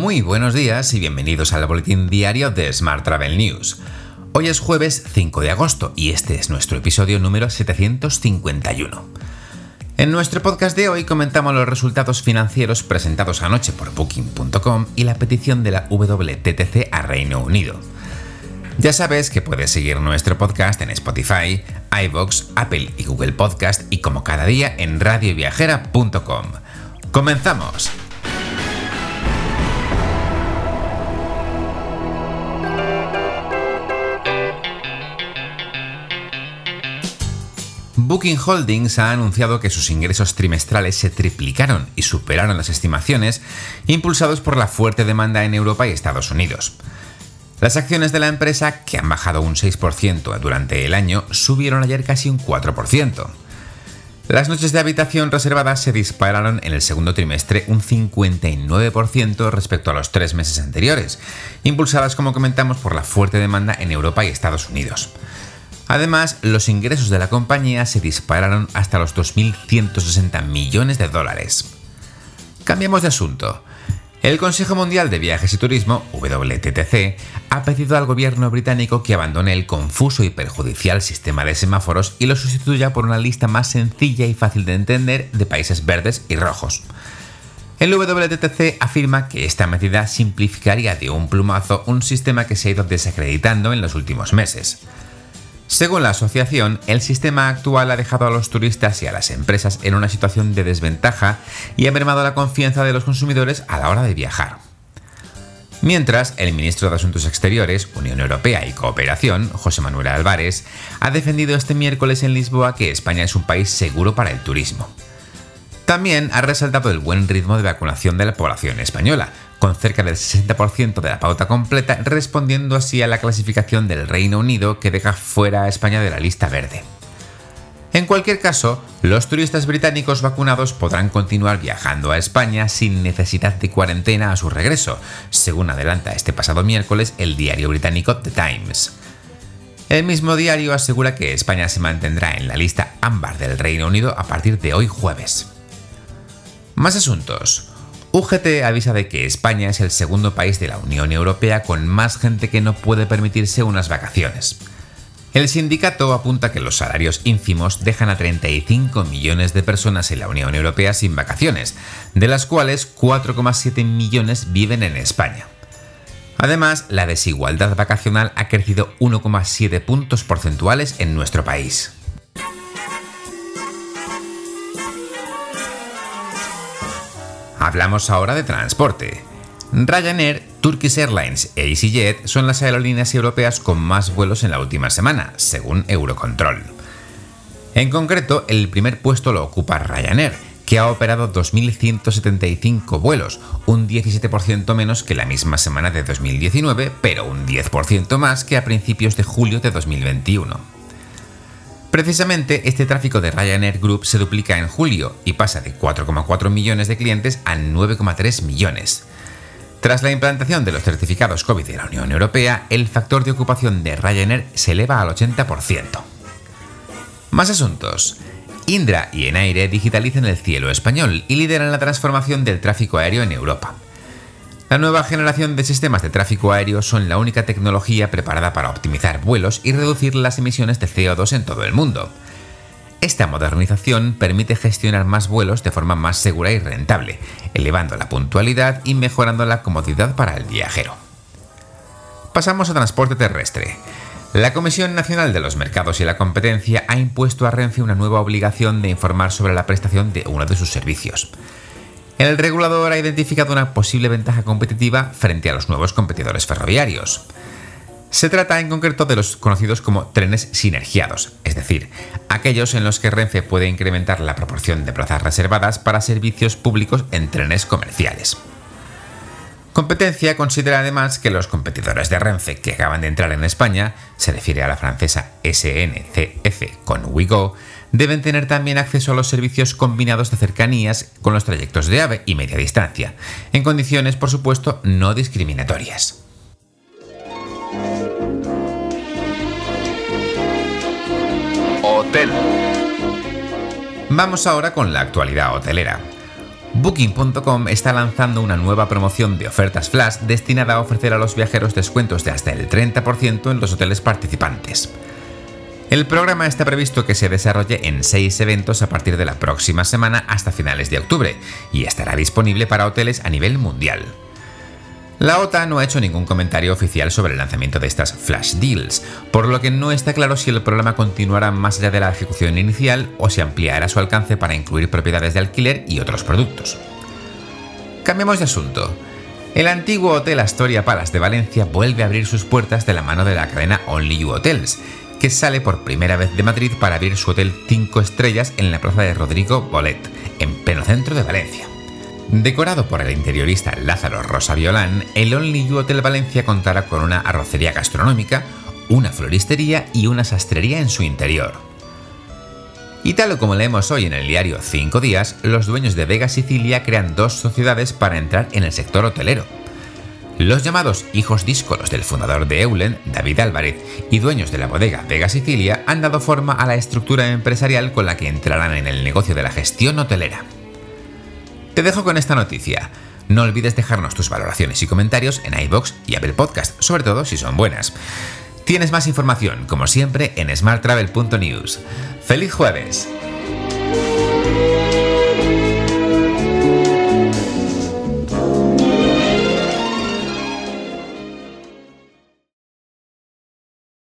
Muy buenos días y bienvenidos al boletín diario de Smart Travel News. Hoy es jueves 5 de agosto y este es nuestro episodio número 751. En nuestro podcast de hoy comentamos los resultados financieros presentados anoche por Booking.com y la petición de la WTTC a Reino Unido. Ya sabes que puedes seguir nuestro podcast en Spotify, iVoox, Apple y Google Podcast y como cada día en radioviajera.com. ¡Comenzamos! Booking Holdings ha anunciado que sus ingresos trimestrales se triplicaron y superaron las estimaciones, impulsados por la fuerte demanda en Europa y Estados Unidos. Las acciones de la empresa, que han bajado un 6% durante el año, subieron ayer casi un 4%. Las noches de habitación reservadas se dispararon en el segundo trimestre un 59% respecto a los tres meses anteriores, impulsadas como comentamos por la fuerte demanda en Europa y Estados Unidos. Además, los ingresos de la compañía se dispararon hasta los 2.160 millones de dólares. Cambiamos de asunto. El Consejo Mundial de Viajes y Turismo, WTTC, ha pedido al gobierno británico que abandone el confuso y perjudicial sistema de semáforos y lo sustituya por una lista más sencilla y fácil de entender de países verdes y rojos. El WTTC afirma que esta medida simplificaría de un plumazo un sistema que se ha ido desacreditando en los últimos meses. Según la asociación, el sistema actual ha dejado a los turistas y a las empresas en una situación de desventaja y ha mermado la confianza de los consumidores a la hora de viajar. Mientras, el ministro de Asuntos Exteriores, Unión Europea y Cooperación, José Manuel Álvarez, ha defendido este miércoles en Lisboa que España es un país seguro para el turismo. También ha resaltado el buen ritmo de vacunación de la población española, con cerca del 60% de la pauta completa, respondiendo así a la clasificación del Reino Unido que deja fuera a España de la lista verde. En cualquier caso, los turistas británicos vacunados podrán continuar viajando a España sin necesidad de cuarentena a su regreso, según adelanta este pasado miércoles el diario británico The Times. El mismo diario asegura que España se mantendrá en la lista ámbar del Reino Unido a partir de hoy jueves. Más asuntos. UGT avisa de que España es el segundo país de la Unión Europea con más gente que no puede permitirse unas vacaciones. El sindicato apunta que los salarios ínfimos dejan a 35 millones de personas en la Unión Europea sin vacaciones, de las cuales 4,7 millones viven en España. Además, la desigualdad vacacional ha crecido 1,7 puntos porcentuales en nuestro país. Hablamos ahora de transporte. Ryanair, Turkish Airlines e EasyJet son las aerolíneas europeas con más vuelos en la última semana, según Eurocontrol. En concreto, el primer puesto lo ocupa Ryanair, que ha operado 2.175 vuelos, un 17% menos que la misma semana de 2019, pero un 10% más que a principios de julio de 2021. Precisamente este tráfico de Ryanair Group se duplica en julio y pasa de 4,4 millones de clientes a 9,3 millones. Tras la implantación de los certificados COVID de la Unión Europea, el factor de ocupación de Ryanair se eleva al 80%. Más asuntos. Indra y Enaire digitalizan el cielo español y lideran la transformación del tráfico aéreo en Europa. La nueva generación de sistemas de tráfico aéreo son la única tecnología preparada para optimizar vuelos y reducir las emisiones de CO2 en todo el mundo. Esta modernización permite gestionar más vuelos de forma más segura y rentable, elevando la puntualidad y mejorando la comodidad para el viajero. Pasamos a transporte terrestre. La Comisión Nacional de los Mercados y la Competencia ha impuesto a Renfe una nueva obligación de informar sobre la prestación de uno de sus servicios. El regulador ha identificado una posible ventaja competitiva frente a los nuevos competidores ferroviarios. Se trata en concreto de los conocidos como trenes sinergiados, es decir, aquellos en los que Renfe puede incrementar la proporción de plazas reservadas para servicios públicos en trenes comerciales. Competencia considera además que los competidores de Renfe que acaban de entrar en España, se refiere a la francesa SNCF con Wigo, deben tener también acceso a los servicios combinados de cercanías con los trayectos de AVE y media distancia, en condiciones, por supuesto, no discriminatorias. Hotel. Vamos ahora con la actualidad hotelera. Booking.com está lanzando una nueva promoción de ofertas flash destinada a ofrecer a los viajeros descuentos de hasta el 30% en los hoteles participantes. El programa está previsto que se desarrolle en seis eventos a partir de la próxima semana hasta finales de octubre y estará disponible para hoteles a nivel mundial. La OTA no ha hecho ningún comentario oficial sobre el lanzamiento de estas flash deals, por lo que no está claro si el programa continuará más allá de la ejecución inicial o si ampliará su alcance para incluir propiedades de alquiler y otros productos. Cambiemos de asunto. El antiguo Hotel Astoria Palace de Valencia vuelve a abrir sus puertas de la mano de la cadena Only Hotels, que sale por primera vez de Madrid para abrir su hotel 5 estrellas en la plaza de Rodrigo Bolet, en pleno centro de Valencia. Decorado por el interiorista Lázaro Rosa Violán, el Only You Hotel Valencia contará con una arrocería gastronómica, una floristería y una sastrería en su interior. Y tal como leemos hoy en el diario 5 días, los dueños de Vega Sicilia crean dos sociedades para entrar en el sector hotelero. Los llamados hijos díscolos del fundador de Eulen, David Álvarez, y dueños de la bodega Vega Sicilia han dado forma a la estructura empresarial con la que entrarán en el negocio de la gestión hotelera. Te dejo con esta noticia. No olvides dejarnos tus valoraciones y comentarios en iBox y Apple Podcast, sobre todo si son buenas. Tienes más información, como siempre, en smarttravel.news. ¡Feliz jueves!